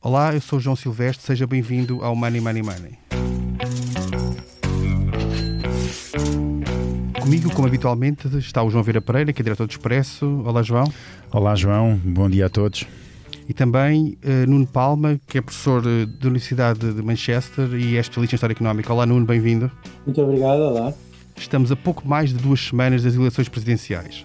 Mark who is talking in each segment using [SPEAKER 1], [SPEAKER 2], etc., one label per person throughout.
[SPEAKER 1] Olá, eu sou o João Silvestre, seja bem-vindo ao Money Money Money. Comigo, como habitualmente, está o João Vera Pereira, que é diretor do Expresso. Olá, João.
[SPEAKER 2] Olá, João. Bom dia a todos.
[SPEAKER 1] E também uh, Nuno Palma, que é professor uh, da Universidade de Manchester e é especialista em História Económica. Olá, Nuno, bem-vindo.
[SPEAKER 3] Muito obrigado, olá.
[SPEAKER 1] Estamos a pouco mais de duas semanas das eleições presidenciais.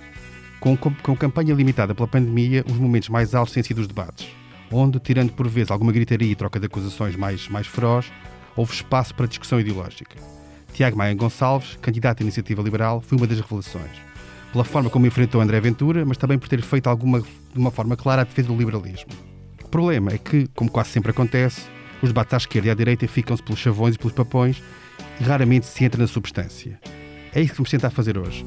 [SPEAKER 1] Com, com, com campanha limitada pela pandemia, os momentos mais altos têm sido os debates onde, tirando por vezes alguma gritaria e troca de acusações mais, mais feroz, houve espaço para discussão ideológica. Tiago Maia Gonçalves, candidato à Iniciativa Liberal, foi uma das revelações. Pela forma como enfrentou André Ventura, mas também por ter feito alguma, de uma forma clara a defesa do liberalismo. O problema é que, como quase sempre acontece, os debates à esquerda e à direita ficam-se pelos chavões e pelos papões e raramente se entra na substância. É isso que vamos tentar fazer hoje.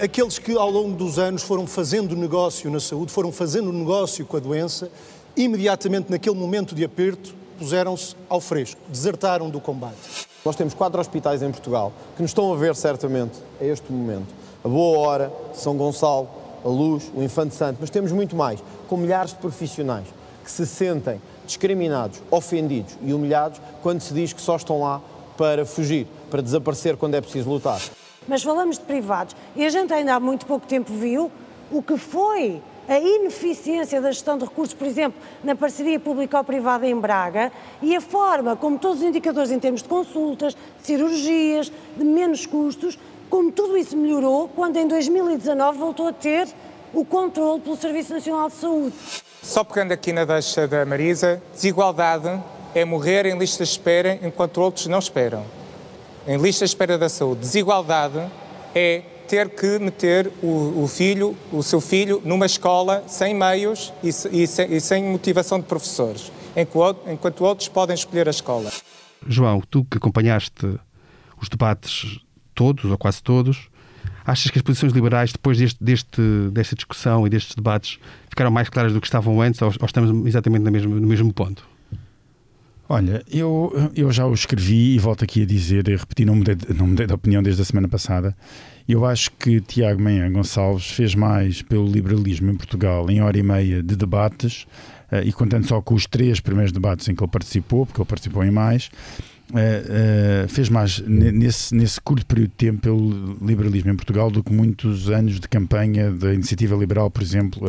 [SPEAKER 4] Aqueles que ao longo dos anos foram fazendo negócio na saúde, foram fazendo negócio com a doença, imediatamente naquele momento de aperto, puseram-se ao fresco, desertaram do combate.
[SPEAKER 5] Nós temos quatro hospitais em Portugal que nos estão a ver certamente a este momento. A Boa Hora, São Gonçalo, a Luz, o Infante Santo, mas temos muito mais, com milhares de profissionais que se sentem discriminados, ofendidos e humilhados quando se diz que só estão lá para fugir, para desaparecer quando é preciso lutar
[SPEAKER 6] mas falamos de privados. E a gente ainda há muito pouco tempo viu o que foi a ineficiência da gestão de recursos, por exemplo, na parceria público-privada em Braga e a forma como todos os indicadores em termos de consultas, de cirurgias, de menos custos, como tudo isso melhorou quando em 2019 voltou a ter o controle pelo Serviço Nacional de Saúde.
[SPEAKER 7] Só pegando aqui na deixa da Marisa, desigualdade é morrer em listas de espera enquanto outros não esperam em lista de espera da saúde. Desigualdade é ter que meter o, o filho, o seu filho, numa escola sem meios e, e, sem, e sem, motivação de professores, enquanto, enquanto outros podem escolher a escola.
[SPEAKER 1] João, tu que acompanhaste os debates todos, ou quase todos, achas que as posições liberais, depois deste, deste, desta discussão e destes debates, ficaram mais claras do que estavam antes, ou, ou estamos exatamente no mesmo, no mesmo ponto?
[SPEAKER 2] Olha, eu, eu já o escrevi e volto aqui a dizer e repetir, não mudei, não mudei de opinião desde a semana passada. Eu acho que Tiago Menha Gonçalves fez mais pelo liberalismo em Portugal em hora e meia de debates, uh, e contando só com os três primeiros debates em que ele participou, porque ele participou em mais, uh, uh, fez mais nesse, nesse curto período de tempo pelo liberalismo em Portugal do que muitos anos de campanha da iniciativa liberal, por exemplo,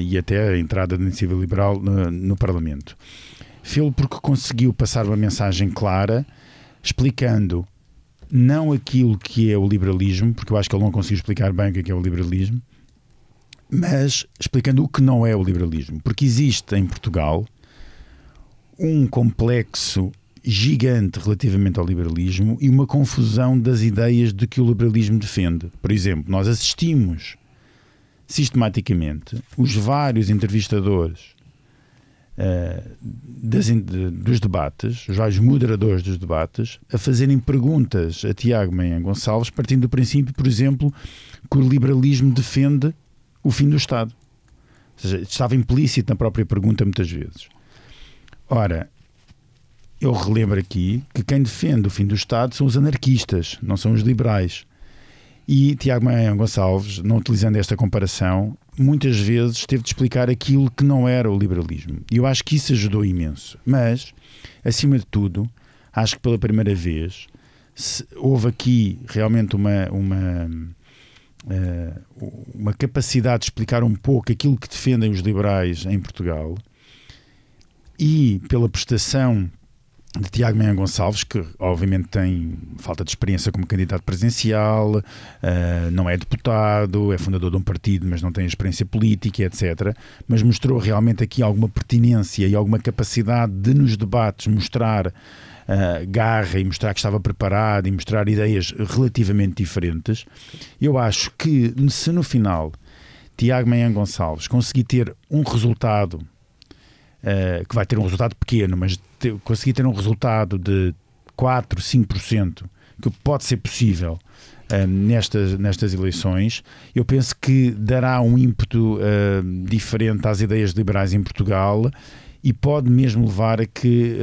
[SPEAKER 2] e até a entrada da iniciativa liberal no Parlamento. Fê-lo porque conseguiu passar uma mensagem clara, explicando não aquilo que é o liberalismo, porque eu acho que ele não conseguiu explicar bem o que é, é o liberalismo, mas explicando o que não é o liberalismo. Porque existe em Portugal um complexo gigante relativamente ao liberalismo e uma confusão das ideias de que o liberalismo defende. Por exemplo, nós assistimos sistematicamente os vários entrevistadores das, de, dos debates, os vários moderadores dos debates, a fazerem perguntas a Tiago Menha Gonçalves, partindo do princípio, por exemplo, que o liberalismo defende o fim do Estado. Ou seja, estava implícito na própria pergunta muitas vezes. Ora, eu relembro aqui que quem defende o fim do Estado são os anarquistas, não são os liberais. E Tiago Maia Gonçalves, não utilizando esta comparação, muitas vezes teve de explicar aquilo que não era o liberalismo. E eu acho que isso ajudou imenso. Mas, acima de tudo, acho que pela primeira vez houve aqui realmente uma, uma, eh, uma capacidade de explicar um pouco aquilo que defendem os liberais em Portugal e pela prestação de Tiago Menha Gonçalves, que obviamente tem falta de experiência como candidato presidencial, uh, não é deputado, é fundador de um partido, mas não tem experiência política, etc. Mas mostrou realmente aqui alguma pertinência e alguma capacidade de, nos debates, mostrar uh, garra e mostrar que estava preparado e mostrar ideias relativamente diferentes. Eu acho que, se no final Tiago Menha Gonçalves conseguir ter um resultado uh, que vai ter um resultado pequeno, mas ter, conseguir ter um resultado de 4, 5%, que pode ser possível uh, nestas, nestas eleições, eu penso que dará um ímpeto uh, diferente às ideias liberais em Portugal e pode mesmo levar a que,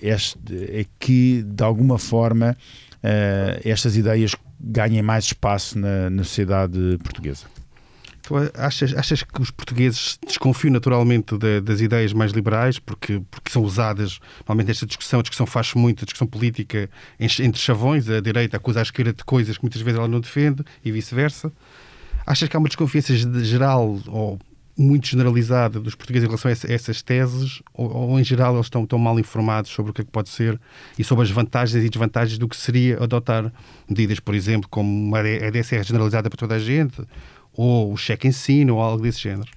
[SPEAKER 2] este, a que de alguma forma, estas ideias ganhem mais espaço na, na sociedade portuguesa.
[SPEAKER 1] Achas, achas que os portugueses desconfiam naturalmente de, das ideias mais liberais porque, porque são usadas, normalmente esta discussão, a discussão faz muito, a discussão política entre chavões, a direita acusa a esquerda de coisas que muitas vezes ela não defende e vice-versa. Achas que há uma desconfiança geral ou muito generalizada dos portugueses em relação a essas teses ou, ou, em geral eles estão tão mal informados sobre o que é que pode ser e sobre as vantagens e desvantagens do que seria adotar medidas, por exemplo, como uma EDSR generalizada para toda a gente ou o cheque ensino ou algo desse género?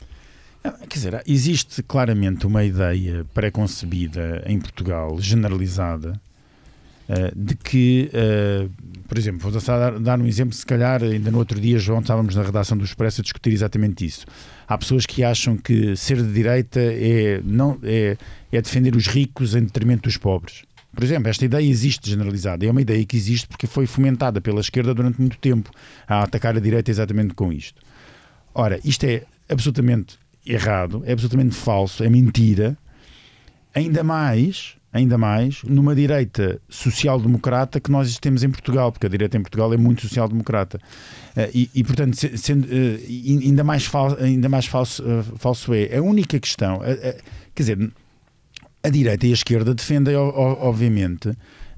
[SPEAKER 2] Quer dizer, existe claramente uma ideia pré-concebida em Portugal, generalizada, eh, de que, eh, por exemplo, vou dar, dar um exemplo, se calhar ainda no outro dia, João, estávamos na redação do Expresso a discutir exatamente isso. Há pessoas que acham que ser de direita é, não, é, é defender os ricos em detrimento dos pobres. Por exemplo, esta ideia existe generalizada. É uma ideia que existe porque foi fomentada pela esquerda durante muito tempo a atacar a direita exatamente com isto. Ora, isto é absolutamente errado, é absolutamente falso, é mentira. Ainda mais, ainda mais, numa direita social-democrata que nós temos em Portugal, porque a direita em Portugal é muito social-democrata. Uh, e, e, portanto, sendo, uh, ainda mais, fal, ainda mais falso, falso é. A única questão, quer dizer, a direita e a esquerda defendem, obviamente,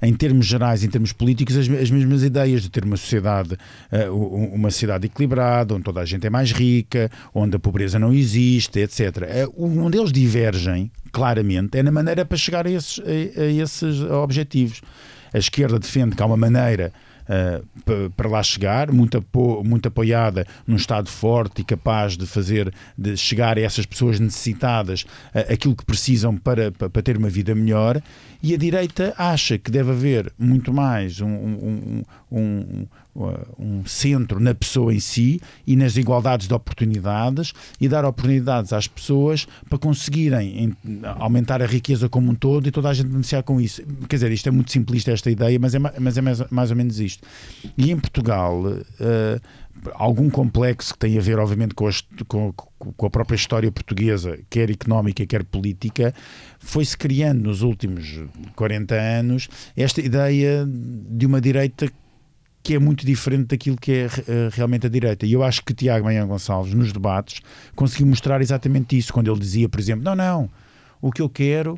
[SPEAKER 2] em termos gerais, em termos políticos, as, as mesmas ideias de ter uma sociedade, uh, uma sociedade equilibrada, onde toda a gente é mais rica, onde a pobreza não existe, etc. Uh, onde eles divergem, claramente, é na maneira para chegar a esses, a, a esses objetivos. A esquerda defende que há uma maneira uh, para lá chegar, muito, apo muito apoiada num Estado forte e capaz de fazer, de chegar a essas pessoas necessitadas uh, aquilo que precisam para, para, para, ter uma vida melhor, e a direita acha que deve haver muito mais um, um, um, um centro na pessoa em si e nas igualdades de oportunidades e dar oportunidades às pessoas para conseguirem aumentar a riqueza como um todo e toda a gente beneficiar com isso. Quer dizer, isto é muito simplista esta ideia, mas é, mas é mais, mais ou menos isto. E em Portugal, uh, algum complexo que tem a ver, obviamente, com, com, com, a própria história portuguesa, quer económica, quer política, foi-se criando nos últimos 40 anos esta ideia de uma direita que é muito diferente daquilo que é uh, realmente a direita. E eu acho que Tiago Manhã Gonçalves, nos debates, conseguiu mostrar exatamente isso, quando ele dizia, por exemplo, não, não, o que eu quero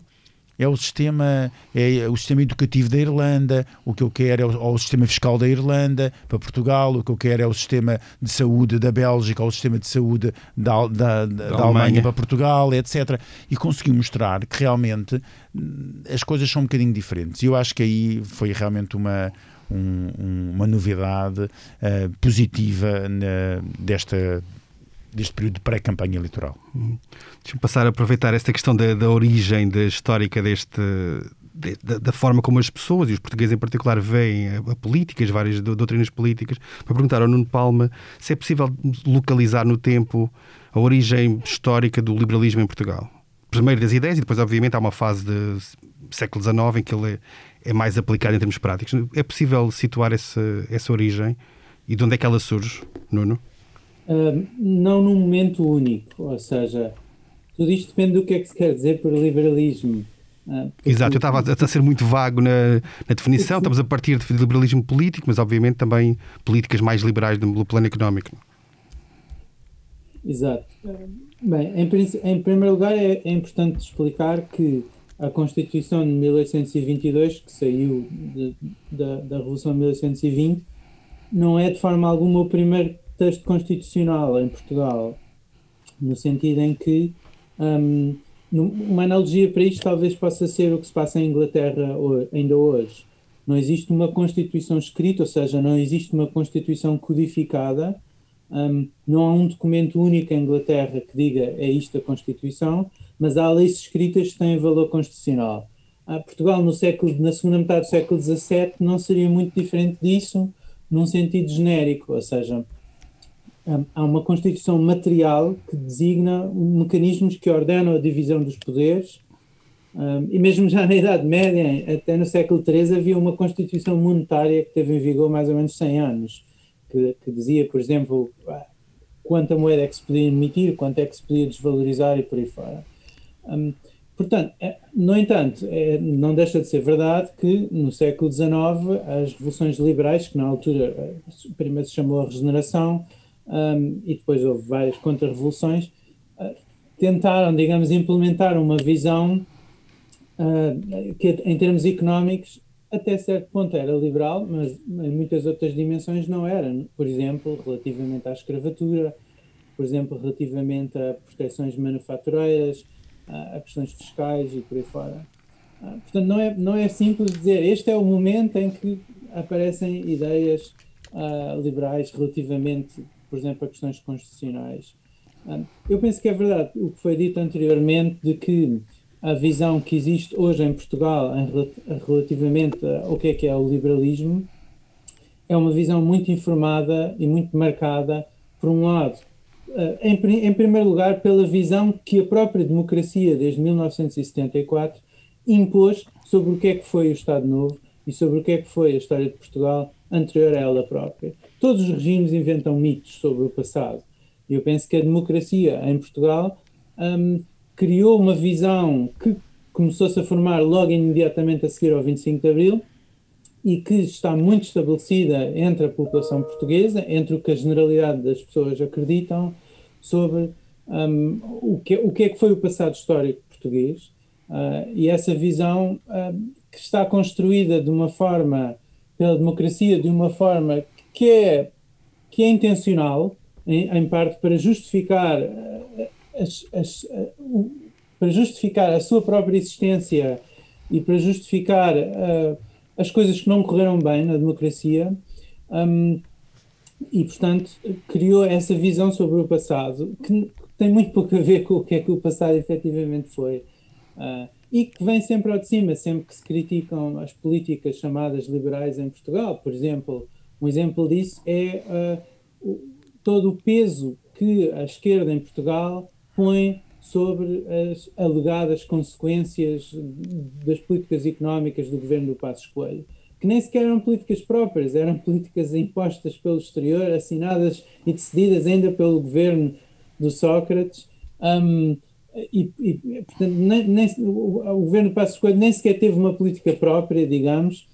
[SPEAKER 2] é o sistema é o sistema educativo da Irlanda, o que eu quero é o, o, sistema fiscal da Irlanda para Portugal, o que eu quero é o sistema de saúde da Bélgica ou o sistema de saúde da, da, da, da Alemanha. Alemanha. para Portugal, etc. E consegui mostrar que realmente hum, as coisas são um bocadinho diferentes. E eu acho que aí foi realmente uma, um, uma novidade uh, positiva na, desta deste período de pré-campanha eleitoral.
[SPEAKER 1] Hum. Deixa-me passar a aproveitar esta questão da, da origem da histórica deste, de, da, da, forma como as pessoas, e os portugueses em particular, veem a, a política, as várias doutrinas políticas, para perguntar ao Nuno Palma se é possível localizar no tempo a origem histórica do liberalismo em Portugal. Primeiro das ideias, e depois, obviamente, há uma fase de século XIX em que ele é, mais aplicado em termos práticos. É possível situar essa, essa origem e de onde é que ela surge, Nuno?
[SPEAKER 3] Uh, não num momento único, ou seja, tudo isto depende do que é que se quer dizer por liberalismo.
[SPEAKER 1] Uh, Exato, eu estava a, ser muito vago na, na definição, estamos a partir de liberalismo político, mas obviamente também políticas mais liberais do plano económico.
[SPEAKER 3] Exato. Bem, em, em primeiro lugar é, é importante explicar que a Constituição de 1822, que saiu de, da, da Revolução de 1820, não é de forma alguma o primeiro texto constitucional em Portugal, no sentido em que um, uma analogia para isto talvez possa ser o que se passa em Inglaterra ainda hoje. Não existe uma Constituição escrita, ou seja, não existe uma Constituição codificada, um, não há um documento único em Inglaterra que diga é isto a Constituição, mas há leis escritas que têm valor constitucional. A Portugal, no século, na segunda metade do século XVII, não seria muito diferente disso, num sentido genérico, ou seja, há uma Constituição material que designa mecanismos que ordenam a divisão dos poderes, um, e mesmo já na Idade Média, até no século XIII, havia uma Constituição monetária que teve em vigor mais ou menos 100 anos, que, que dizia, por exemplo, quanta moeda é que se podia emitir, quanto é que se podia desvalorizar e por aí fora. Um, portanto, é, no entanto, é, não deixa de ser verdade que no século XIX as revoluções liberais, que na altura eh, primeiro se chamou a regeneração, um, e depois houve várias contra-revoluções, uh, tentaram, digamos, implementar uma visão uh, que, em termos económicos, até certo ponto era liberal, mas em muitas outras dimensões não era. Por exemplo, relativamente à escravatura, por exemplo, relativamente a proteções manufatureiras, a questões fiscais e por aí fora. Portanto, não é, não é simples dizer este é o momento em que aparecem ideias uh, liberais relativamente, por exemplo, a questões constitucionais. Uh, eu penso que é verdade o que foi dito anteriormente de que a visão que existe hoje em Portugal em, relativamente ao que é que é o liberalismo é uma visão muito informada e muito marcada, por um lado, em, em primeiro lugar, pela visão que a própria democracia, desde 1974, impôs sobre o que é que foi o Estado Novo e sobre o que é que foi a história de Portugal anterior a ela própria. Todos os regimes inventam mitos sobre o passado. Eu penso que a democracia em Portugal um, criou uma visão que começou-se a formar logo imediatamente a seguir ao 25 de Abril e que está muito estabelecida entre a população portuguesa, entre o que a generalidade das pessoas acreditam sobre um, o, que, o que é que foi o passado histórico português uh, e essa visão uh, que está construída de uma forma pela democracia de uma forma que é, que é intencional, em, em parte para justificar, eh, as, as, eh, para justificar a sua própria existência e para justificar uh, as coisas que não correram bem na democracia. Um, e, portanto, criou essa visão sobre o passado que tem muito pouco a ver com o que é que o passado efetivamente foi. Uh, e que vem sempre ao de cima, sempre que se criticam as políticas chamadas liberais em Portugal. Por exemplo, um exemplo disso é uh, todo o peso que a esquerda em Portugal põe sobre as alegadas consequências das políticas económicas do governo do Passos Coelho, que nem sequer eram políticas próprias, eram políticas impostas pelo exterior, assinadas e decididas ainda pelo governo do Sócrates. Um, e, e portanto, nem, nem, o, governo de Passos Coelho nem sequer teve uma política própria, digamos,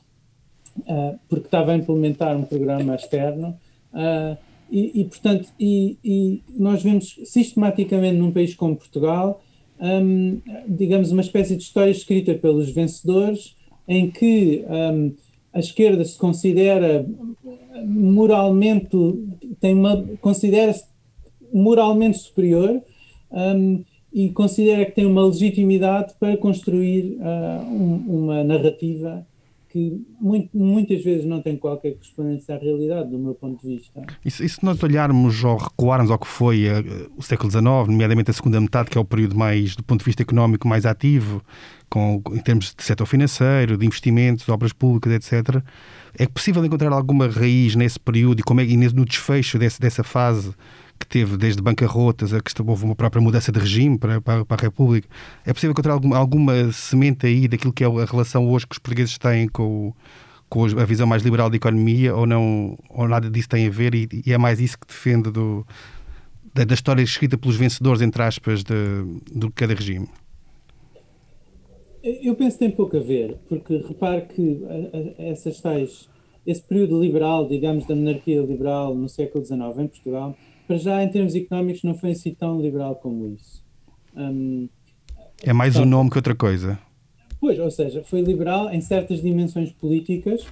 [SPEAKER 3] uh, porque estava a implementar um programa externo. Uh, e, e, portanto, e, e, nós vemos sistematicamente num país como Portugal, um, digamos, uma espécie de história escrita pelos vencedores, em que um, a esquerda se considera moralmente, tem uma, considera-se moralmente superior, um, e considera que tem uma legitimidade para construir uh, um, uma narrativa que muito, muitas vezes não tem qualquer correspondência à realidade, do meu ponto de vista.
[SPEAKER 1] E se, e se nós olharmos ou recuarmos ao que foi uh, o século XIX, nomeadamente a segunda metade, que é o período mais, do ponto de vista económico, mais ativo, com, em termos de setor financeiro, de investimentos, obras públicas, etc., é possível encontrar alguma raiz nesse período e, como é, e no desfecho desse, dessa fase teve desde bancarrotas a que houve uma própria mudança de regime para, para, para a República. É possível encontrar alguma, alguma semente aí daquilo que é a relação hoje que os portugueses têm com, com a visão mais liberal da economia ou não ou nada disso tem a ver e, e é mais isso que defende do, da, da, história escrita pelos vencedores, entre aspas, de, do cada regime?
[SPEAKER 3] Eu penso que tem pouco a ver, porque repare que essas tais, esse período liberal, digamos, da monarquia liberal no século XIX em Portugal, para já, em termos económicos, não foi assim tão liberal como isso. Um,
[SPEAKER 1] é mais o um nome que outra coisa.
[SPEAKER 3] Pois, ou seja, foi liberal em certas dimensões políticas,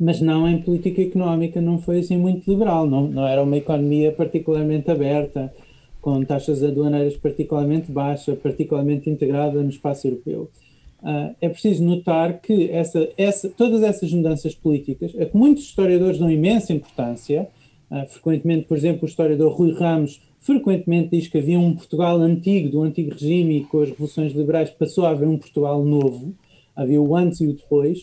[SPEAKER 3] mas não em política económica, não foi assim muito liberal. Não, não era uma economia particularmente aberta, com taxas aduaneiras particularmente baixas, particularmente integrada no espaço europeu. Uh, é preciso notar que essa, essa, todas essas mudanças políticas, a que muitos historiadores dão imensa importância, Uh, frequentemente, por exemplo, o historiador Rui Ramos frequentemente diz que havia um Portugal antigo, do antigo regime, e com as revoluções liberais passou a haver um Portugal novo. Havia o antes e o depois.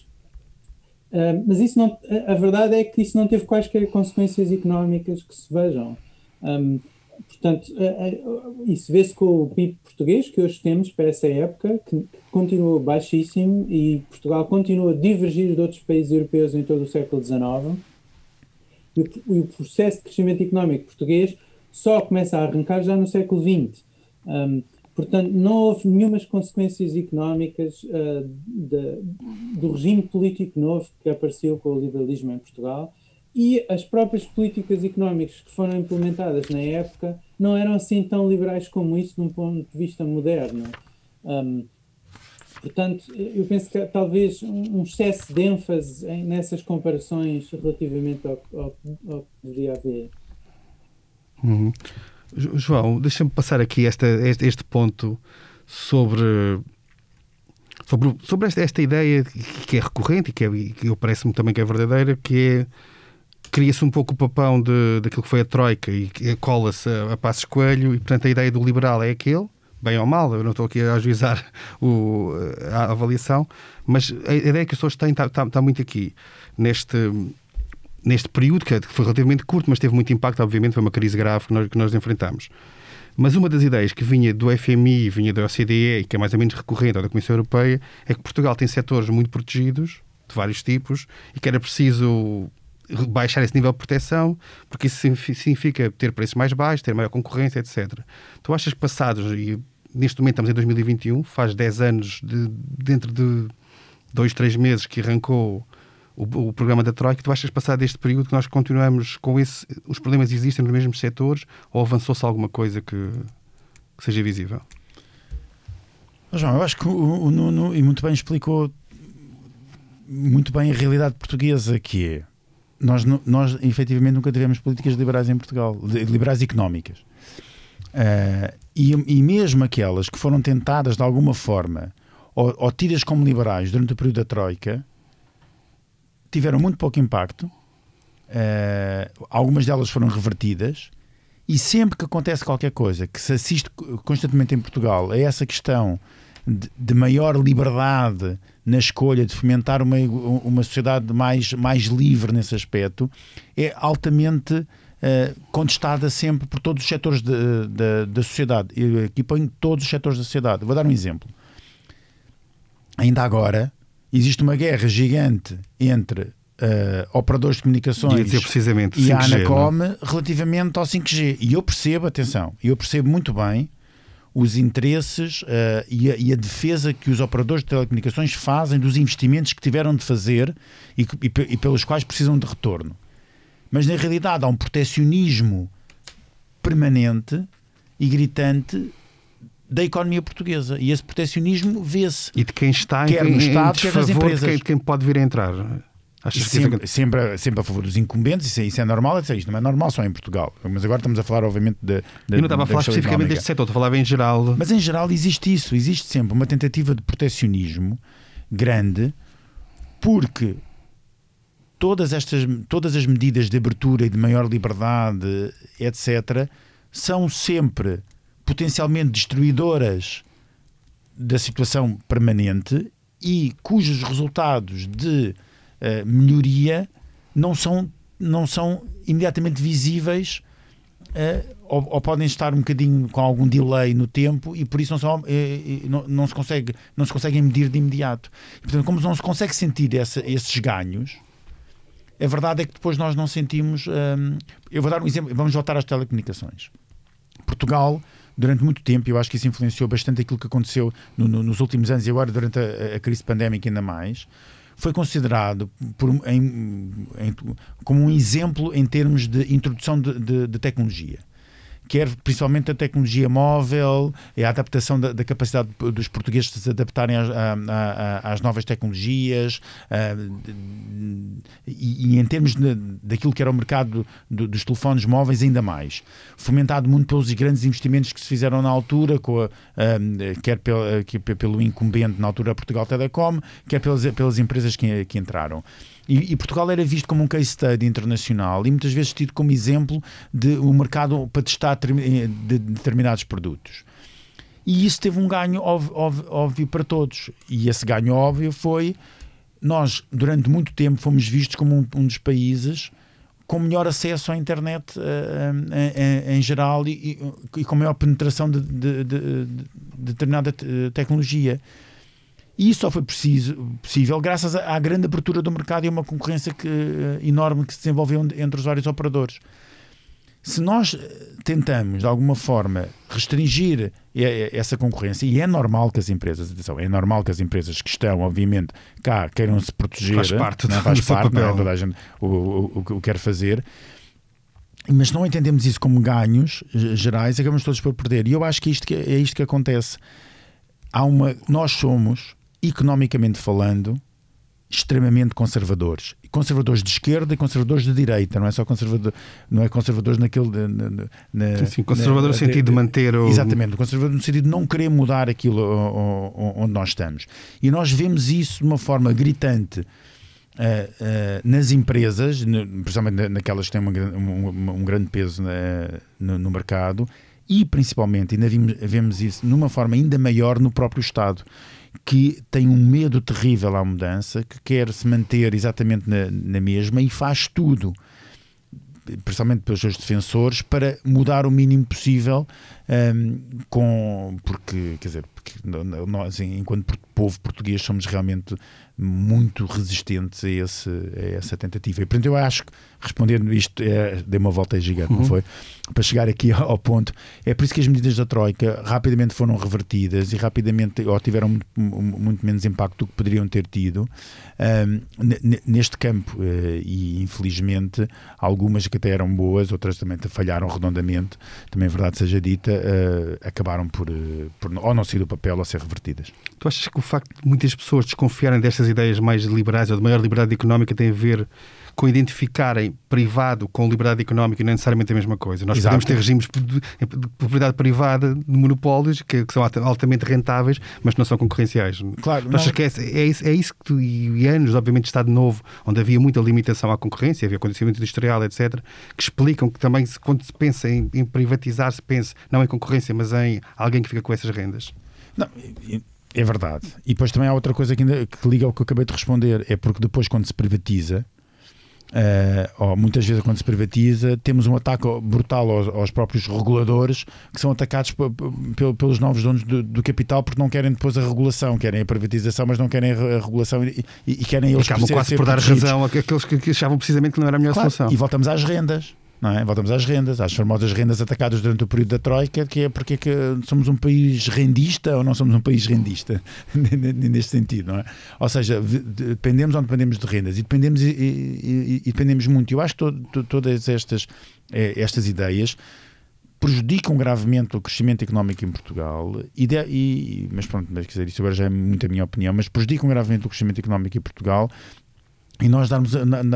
[SPEAKER 3] Uh, mas isso não, a, verdade é que isso não teve quaisquer consequências económicas que se vejam. Um, portanto, uh, isso vê-se com o PIB português que hoje temos para essa época, que continua baixíssimo e Portugal continua a divergir de outros países europeus em todo o século XIX e o, processo de crescimento económico português só começa a arrancar já no século XX. Um, portanto, não houve nenhumas consequências económicas uh, de, do regime político novo que apareceu com o liberalismo em Portugal. e as próprias políticas económicas que foram implementadas na época não eram assim tão liberais como isso de um ponto de vista moderno. Um, portanto, eu penso que talvez um excesso de ênfase em, nessas comparações relativamente ao, ao, ao que deveria haver.
[SPEAKER 1] Uhum. João, deixa-me passar aqui esta, este, este ponto sobre sobre, sobre esta, esta ideia que é recorrente e que, é, que parece-me também que é verdadeira, que é cria-se um pouco o papão de, daquilo que foi a Troika e cola-se a, a Passos Coelho e, portanto, a ideia do liberal é aquele, bem ou mal, eu não estou aqui a ajuizar o, a avaliação, mas a ideia que as pessoas têm está, está, está muito aqui, neste, neste período, que foi relativamente curto, mas teve muito impacto, obviamente, foi uma crise grave que nós, que nós enfrentamos. Mas uma das ideias que vinha do FMI, vinha da OCDE e que é mais ou menos recorrente à da Comissão Europeia é que Portugal tem setores muito protegidos, de vários tipos, e que era preciso baixar esse nível de proteção, porque isso significa ter preços mais baixos, ter maior concorrência, etc. Tu achas que passados, e neste momento estamos em 2021, faz 10 anos, de, dentro de dois, três meses que arrancou o, o, programa da Troika, tu achas passado deste período que nós continuamos com esse, os problemas existem nos mesmos setores ou avançou-se alguma coisa que, que seja visível?
[SPEAKER 2] João, eu acho que o, o Nuno, e muito bem explicou muito bem a realidade portuguesa que é nós, nós efetivamente nunca tivemos políticas liberais em Portugal, liberais económicas. Uh, e, e mesmo aquelas que foram tentadas de alguma forma ou, ou tidas como liberais durante o período da Troika tiveram muito pouco impacto. Uh, algumas delas foram revertidas. E sempre que acontece qualquer coisa que se assiste constantemente em Portugal a essa questão de, de maior liberdade na escolha de fomentar uma, uma sociedade mais, mais livre nesse aspecto, é altamente contestada sempre por todos os setores de, de, da sociedade. Eu aqui ponho todos os setores da sociedade. Vou dar um exemplo. Ainda agora, existe uma guerra gigante entre uh, operadores de comunicações e a Anacom é? relativamente ao 5G. E eu percebo, atenção, eu percebo muito bem os interesses uh, e, a, e, a, defesa que os operadores de telecomunicações fazem dos investimentos que tiveram de fazer e, e, e, pelos quais precisam de retorno. Mas na realidade há um protecionismo permanente e gritante da economia portuguesa e esse protecionismo vê-se.
[SPEAKER 1] E de quem está quer em, no Estado, em quer nas empresas. De quem, de quem pode vir a entrar.
[SPEAKER 2] Achas sempre, sempre, sempre a favor dos incumbentes, isso é, isso é normal, isso, é, isto não é normal só em Portugal. Mas agora estamos a falar, obviamente, de. de
[SPEAKER 1] Eu não estava a falar especificamente deste setor, estou a falar em geral.
[SPEAKER 2] Mas em geral existe isso, existe sempre uma tentativa de protecionismo grande, porque todas, estas, todas as medidas de abertura e de maior liberdade, etc., são sempre potencialmente destruidoras da situação permanente e cujos resultados de uh, melhoria não são, não são imediatamente visíveis uh, ou, ou, podem estar um bocadinho com algum delay no tempo e por isso não, são, uh, não, não, se, consegue, não se conseguem medir de imediato. E, portanto, como não se consegue sentir essa, esses ganhos, a verdade é que depois nós não sentimos. Um, eu vou dar um exemplo, vamos voltar às telecomunicações. Portugal durante muito tempo, eu acho que isso influenciou bastante aquilo que aconteceu no, no, nos últimos anos e agora durante a, a crise pandémica ainda mais, foi considerado por, em, em, como um exemplo em termos de introdução de, de, de tecnologia quer principalmente a tecnologia móvel, a adaptação da, da capacidade dos portugueses de se adaptarem às, às novas tecnologias e, e, em termos de, daquilo que era o mercado dos telefones móveis ainda mais. Fomentado muito pelos grandes investimentos que se fizeram na altura, com a, quer pelo, pelo incumbente na altura Portugal Telecom, quer pelas, pelas empresas que, que entraram. E, e, Portugal era visto como um case study internacional e muitas vezes tido como exemplo de um mercado para testar eh, de determinados produtos. E isso teve um ganho óbvio, óbvio, óbvio para todos. E esse ganho óbvio foi nós, durante muito tempo, fomos vistos como um, um dos países com melhor acesso à internet uh, uh, em geral e, e, com maior penetração de, de, de, de determinada tecnologia. E isso só foi preciso, possível graças à, grande abertura do mercado e a uma concorrência que, eh, enorme que se desenvolveu entre os vários operadores. Se nós eh, tentamos, de alguma forma, restringir essa concorrência, e é normal que as empresas, atenção, é normal que as empresas que estão, obviamente, cá queiram se proteger,
[SPEAKER 1] faz parte,
[SPEAKER 2] não é? faz parte não é? toda a gente o, o, o, o quer fazer, mas se não entendemos isso como ganhos gerais, acabamos todos por perder. E eu acho que isto, é isto que acontece. Há uma, nós somos, economicamente falando, extremamente conservadores. Conservadores de esquerda e conservadores de direita, não é só conservador, não é conservadores naquele. Na,
[SPEAKER 1] na, Sim, conservador na, no sentido de, de, manter o.
[SPEAKER 2] Exatamente, conservador no sentido de não querer mudar aquilo onde nós estamos. E nós vemos isso de uma forma gritante. Uh, uh, nas empresas, principalmente naquelas que têm uma, um, um, grande peso no, no mercado, e principalmente, ainda vimos, vemos isso numa forma ainda maior no próprio Estado que tem um medo terrível à mudança, que quer se manter exatamente na, na mesma e faz tudo, principalmente pelos seus defensores, para mudar o mínimo possível, um, com, porque, quer dizer, porque nós, enquanto povo português, somos realmente muito resistentes a, esse, a essa tentativa. E, portanto, eu acho que, respondendo isto, é, dei uma volta gigante, uhum. não foi? Para chegar aqui ao ponto, é por isso que as medidas da Troika rapidamente foram revertidas e rapidamente, ou tiveram muito, muito menos impacto do que poderiam ter tido um, neste campo. Uh, e, infelizmente, algumas que até eram boas, outras também falharam redondamente, também é verdade seja dita, uh, acabaram por, uh, por ou não sair do papel ou ser revertidas.
[SPEAKER 1] Tu achas que o facto de muitas pessoas desconfiarem destas ideias mais liberais ou de maior liberdade económica tem a ver com identificarem privado com liberdade económica não é necessariamente a mesma coisa. Nós Exato. podemos ter regimes de propriedade privada de monopólios que, que, são altamente rentáveis, mas não são concorrenciais.
[SPEAKER 2] Claro,
[SPEAKER 1] não... que é, é, isso, é isso que tu, e anos, obviamente, Estado Novo, onde havia muita limitação à concorrência, havia condicionamento industrial, etc., que explicam que também quando se pensa em, em privatizar, se pensa não em concorrência, mas em alguém que fica com essas rendas.
[SPEAKER 2] Não, é verdade. E depois também há outra coisa que, ainda, que liga ao que eu acabei de responder: é porque depois, quando se privatiza, Uh, muitas vezes quando se privatiza temos um ataque brutal aos, aos próprios reguladores que são atacados pelos novos donos do, do, capital porque não querem depois a regulação, querem a privatização mas não querem a regulação e, e, e querem eles
[SPEAKER 1] acabam quase por dar razão àqueles que, que achavam precisamente que não era a melhor claro, solução.
[SPEAKER 2] e voltamos às rendas não é? Voltamos às rendas, às famosas rendas atacadas durante o período da Troika, que é porque é que somos um país rendista ou não somos um país rendista, neste sentido, não é? Ou seja, dependemos ou dependemos de rendas e dependemos, e, e, e dependemos muito. Eu acho que todas estas, eh, estas ideias prejudicam gravemente o crescimento económico em Portugal, e, de, e mas pronto, mas, quer dizer, isso agora já é muito a minha opinião, mas prejudicam gravemente o crescimento económico em Portugal e nós darmos,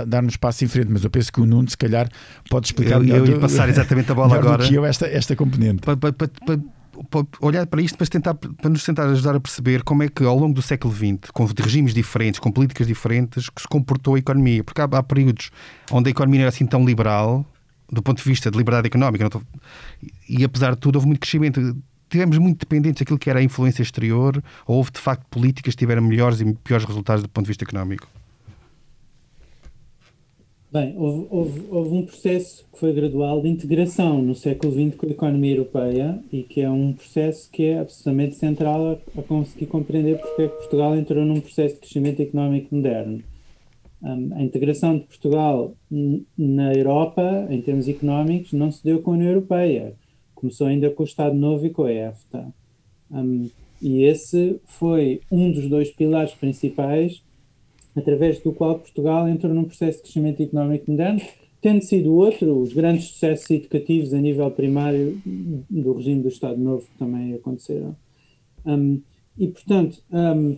[SPEAKER 2] darmos passo em frente, mas eu penso que o Nuno, se calhar, pode explicar
[SPEAKER 1] eu, eu ia passar exatamente a bola agora.
[SPEAKER 2] que eu esta, esta componente.
[SPEAKER 1] Para, para, para, olhar para isto para, tentar, para nos tentar ajudar a perceber como é que ao longo do século XX, com regimes diferentes, com políticas diferentes, que se comportou a economia. Porque há, há períodos onde a economia não era assim tão liberal, do ponto de vista de liberdade económica, estou... e apesar de tudo houve muito crescimento tivemos muito dependentes daquilo que era a influência exterior, ou houve de facto políticas que tiveram melhores e piores resultados do ponto de vista económico?
[SPEAKER 3] Bem, houve, houve, houve, um processo que foi gradual de integração no século XX com a economia europeia e que é um processo que é absolutamente central a, a conseguir compreender porque é que Portugal entrou num processo de crescimento económico moderno. Um, a integração de Portugal na Europa, em termos económicos, não se deu com a União Europeia. Começou ainda com o Estado Novo e com a EFTA. Um, e esse foi um dos dois pilares principais através do qual Portugal entrou num processo de crescimento económico moderno, tendo sido outro os grandes sucessos educativos a nível primário do regime do Estado Novo que também aconteceram. Um, e, portanto, um,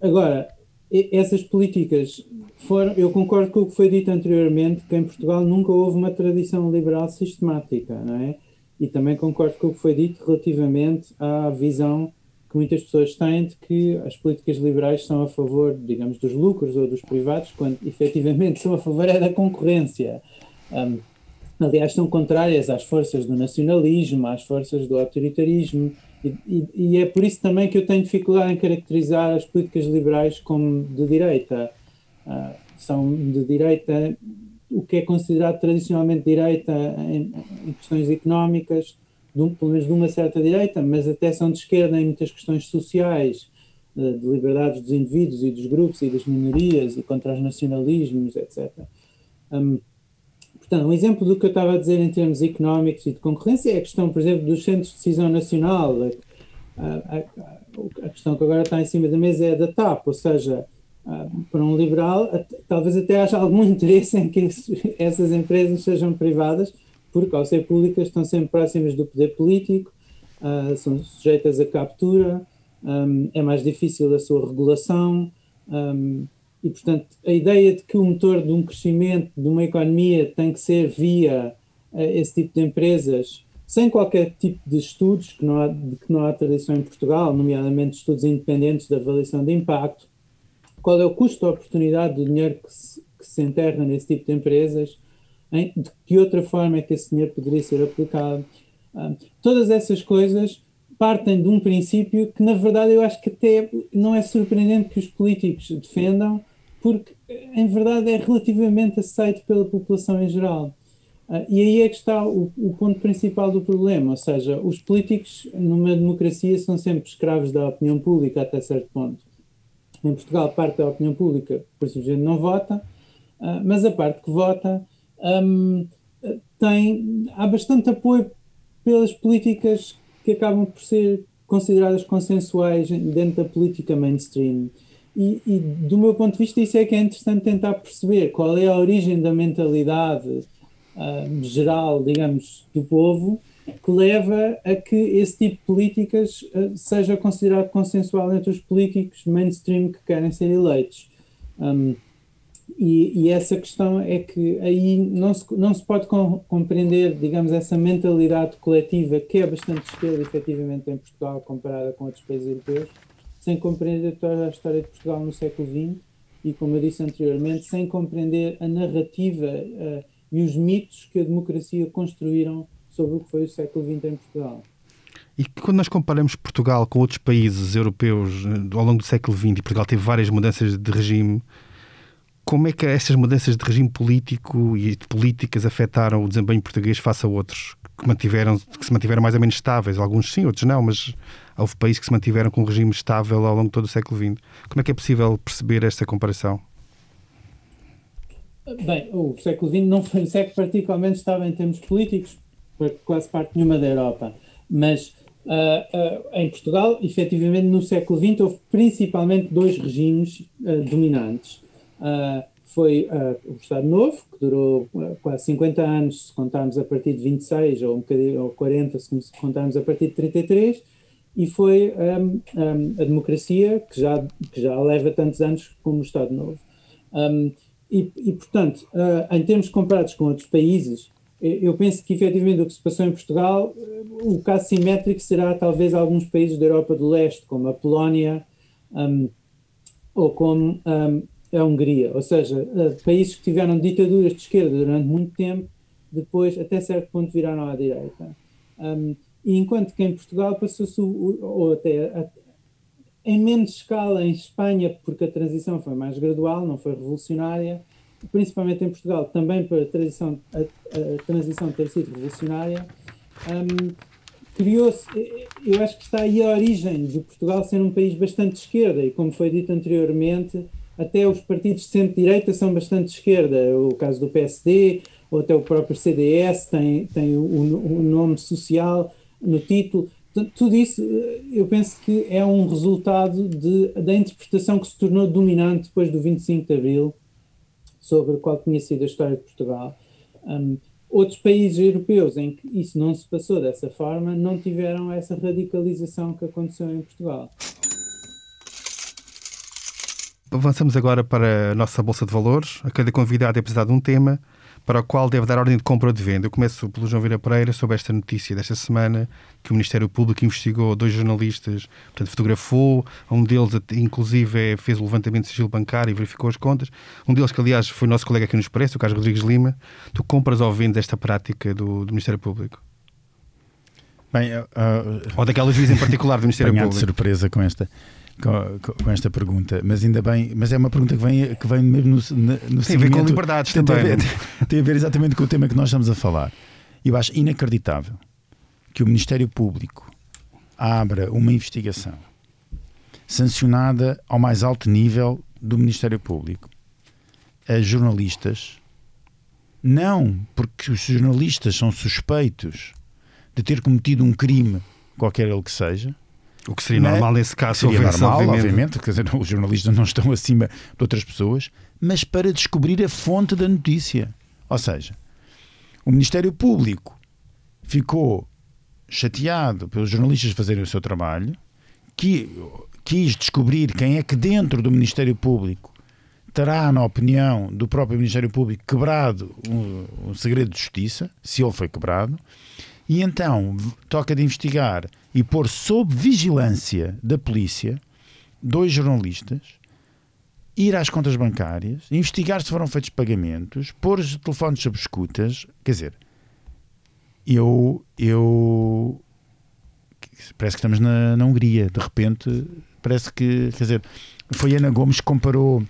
[SPEAKER 3] agora, essas políticas foram. Eu concordo com o que foi dito anteriormente, que em Portugal nunca houve uma tradição liberal sistemática, não é? E também concordo com o que foi dito relativamente à visão muitas pessoas têm de que as políticas liberais são a favor, digamos, dos lucros ou dos privados, quando efetivamente são a favor é da concorrência. Um, aliás, são contrárias às forças do nacionalismo, às forças do autoritarismo, e, e, e, é por isso também que eu tenho dificuldade em caracterizar as políticas liberais como de direita. Uh, são de direita, o que é considerado tradicionalmente direita em, em questões económicas, de, pelo menos de uma certa direita, mas até são de esquerda em muitas questões sociais, de, de liberdades dos indivíduos e dos grupos e das minorias e contra os nacionalismos, etc. Um, Portanto, um exemplo do que eu estava a dizer em termos económicos e de concorrência é a questão, por exemplo, dos centros de decisão nacional. A, a, a questão que agora está em cima da mesa é da TAP, ou seja, para um liberal, talvez até haja algum interesse em que essas empresas sejam privadas, porque ao ser públicas estão sempre próximas do poder político, uh, são sujeitas a captura, um, é mais difícil a sua regulação, um, e portanto a ideia de que o motor de um crescimento de uma economia tem que ser via uh, esse tipo de empresas, sem qualquer tipo de estudos, que não há, de que não há tradição em Portugal, nomeadamente estudos independentes de avaliação de impacto, qual é o custo da oportunidade do dinheiro que se, que se enterra nesse tipo de empresas, de que outra forma é que esse dinheiro poderia ser aplicado. Uh, todas essas coisas partem de um princípio que, na verdade, eu acho que até não é surpreendente que os políticos defendam, porque, em verdade, é relativamente aceito pela população em geral. Uh, e aí é que está o, o, ponto principal do problema, ou seja, os políticos numa democracia são sempre escravos da opinião pública até certo ponto. Em Portugal, parte da opinião pública, por simplesmente, não vota, uh, mas a parte que vota um, tem, há bastante apoio pelas políticas que acabam por ser consideradas consensuais dentro da política mainstream. E, e, do meu ponto de vista, isso é que é interessante tentar perceber qual é a origem da mentalidade uh, geral, digamos, do povo, que leva a que esse tipo de políticas uh, seja considerado consensual entre os políticos mainstream que querem ser eleitos. Um, e, e, essa questão é que aí não se, não se pode com, compreender, digamos, essa mentalidade coletiva que é bastante esquerda, efetivamente, em Portugal, comparada com outros países europeus, sem compreender toda a história de Portugal no século XX e, como eu disse anteriormente, sem compreender a narrativa uh, e os mitos que a democracia construíram sobre o que foi o século XX em Portugal.
[SPEAKER 1] E quando nós comparamos Portugal com outros países europeus eh, ao longo do século XX, e Portugal teve várias mudanças de regime, como é que essas mudanças de regime político e de políticas afetaram o desempenho português face a outros que, mantiveram, que se mantiveram mais ou menos estáveis? Alguns sim, outros não, mas houve países que se mantiveram com um regime estável ao longo de todo o século XX. Como é que é possível perceber esta comparação?
[SPEAKER 3] Bem, o século XX não foi um século particularmente estável em termos políticos, para quase parte nenhuma da Europa, mas uh, uh, em Portugal, efetivamente, no século XX houve principalmente dois regimes uh, dominantes Uh, foi uh, o Estado Novo, que durou uh, quase 50 anos, se contarmos a partir de 26, ou um bocadinho, ou 40, se contarmos a partir de 33, e foi um, um, a democracia, que já, que já leva tantos anos como o Estado Novo. Um, e, e, portanto, em termos comparados com outros países, eu penso que efetivamente o que se passou em Portugal, o caso simétrico será talvez alguns países da Europa do Leste, como a Polónia, ou como a Hungria, ou seja, uh, países que tiveram ditaduras de esquerda durante muito tempo, depois, até certo ponto, viraram à direita. Um, e enquanto que em Portugal passou-se, ou até a, em menos escala em Espanha, porque a transição foi mais gradual, não foi revolucionária, principalmente em Portugal, também para a transição, a, a transição ter sido revolucionária, um, criou-se, eu acho que está aí a origem de Portugal ser um país bastante de esquerda, e como foi dito anteriormente, até os partidos de centro-direita são bastante esquerda. O caso do PSD, ou até o próprio CDS tem, tem o, o nome social no título. Tudo isso, eu penso que é um resultado de, da interpretação que se tornou dominante depois do 25 de Abril sobre qual tinha sido a história de Portugal. Um, outros países europeus em que isso não se passou dessa forma não tiveram essa radicalização que aconteceu em Portugal.
[SPEAKER 1] Avançamos agora para a nossa Bolsa de Valores. A cada convidado é apresentado um tema para o qual deve dar ordem de compra ou de venda. Eu começo pelo João Vieira Pereira sobre esta notícia desta semana que o Ministério Público investigou dois jornalistas, portanto, fotografou, um deles, inclusive, fez o levantamento de sigilo bancário e verificou as contas. Um deles, que aliás foi nosso colega aqui no Expresso, o Carlos Rodrigues Lima. Tu compras ou vendes esta prática do, do Ministério Público?
[SPEAKER 2] Bem, uh,
[SPEAKER 1] ou daquela juíza em particular do Ministério Público?
[SPEAKER 2] de surpresa com esta com, com, esta pergunta, mas ainda bem, mas é uma pergunta que vem, que vem mesmo no, no
[SPEAKER 1] Tem a ver com liberdades tem também.
[SPEAKER 2] A ver, tem a ver exatamente com o tema que nós estamos a falar. Eu acho inacreditável que o Ministério Público abra uma investigação sancionada ao mais alto nível do Ministério Público a jornalistas não porque os jornalistas são suspeitos de ter cometido um crime, qualquer ele que seja.
[SPEAKER 1] O que seria normal nesse caso,
[SPEAKER 2] seria normal,
[SPEAKER 1] obviamente.
[SPEAKER 2] obviamente. Quer dizer, os jornalistas não estão acima de outras pessoas, mas para descobrir a fonte da notícia. Ou seja, o Ministério Público ficou chateado pelos jornalistas fazerem o seu trabalho, que quis descobrir quem é que dentro do Ministério Público terá, na opinião do próprio Ministério Público, quebrado um, um segredo de justiça, se ele foi quebrado, e então toca de investigar e pôr sob vigilância da polícia dois jornalistas, ir às contas bancárias, investigar se foram feitos pagamentos, pôr os telefones sob escutas, quer dizer, eu, eu parece que estamos na, na Hungria, de repente parece que, quer dizer, foi Ana Gomes que comparou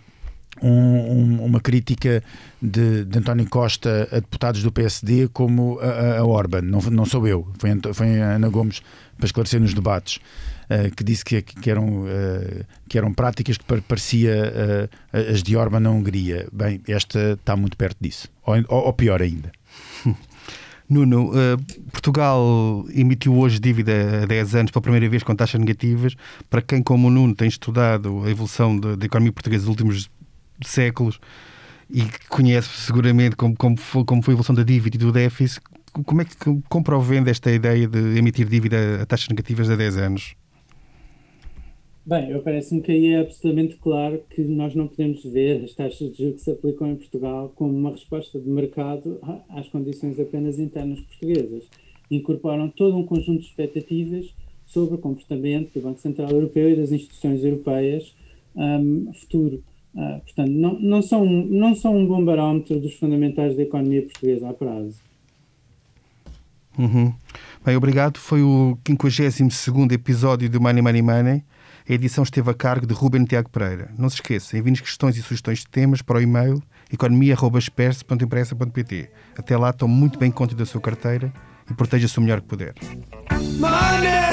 [SPEAKER 2] um, um, uma crítica de, de, António Costa a deputados do PSD como a, a Orban, não, não sou eu, foi, foi a Ana Gomes para esclarecer nos debates. Uh, que disse que, que, eram, uh, que eram práticas que parecia uh, as de Orban na Hungria. Bem, esta está muito perto disso, ou, ou pior ainda.
[SPEAKER 1] Nuno, Portugal emitiu hoje dívida a 10 anos pela primeira vez com taxas negativas. Para quem, como o Nuno, tem estudado a evolução da economia portuguesa nos últimos séculos e conhece seguramente como, como, foi, como foi a evolução da dívida e do déficit, como é que compra ou vende esta ideia de emitir dívida a taxas negativas a 10 anos?
[SPEAKER 3] Bem, eu parece-me que aí é absolutamente claro que nós não podemos ver as taxas de juros que se aplicam em Portugal como uma resposta de mercado às condições apenas internas portuguesas. Incorporam todo um conjunto de expectativas sobre o comportamento do Banco Central Europeu e das instituições europeias um, futuro. Ah, portanto, não, não, são, não são um bom barómetro dos fundamentais da economia portuguesa a prazo.
[SPEAKER 1] Uhum. Bem, obrigado. Foi o 52 episódio do Money Money Money. A edição esteve a cargo de Ruben Tiago Pereira. Não se esqueça, enviem questões e sugestões de temas para o e-mail economia.esperce.impressa.pt. Até lá, tome muito bem conta da sua carteira e proteja-se o melhor que puder. Money,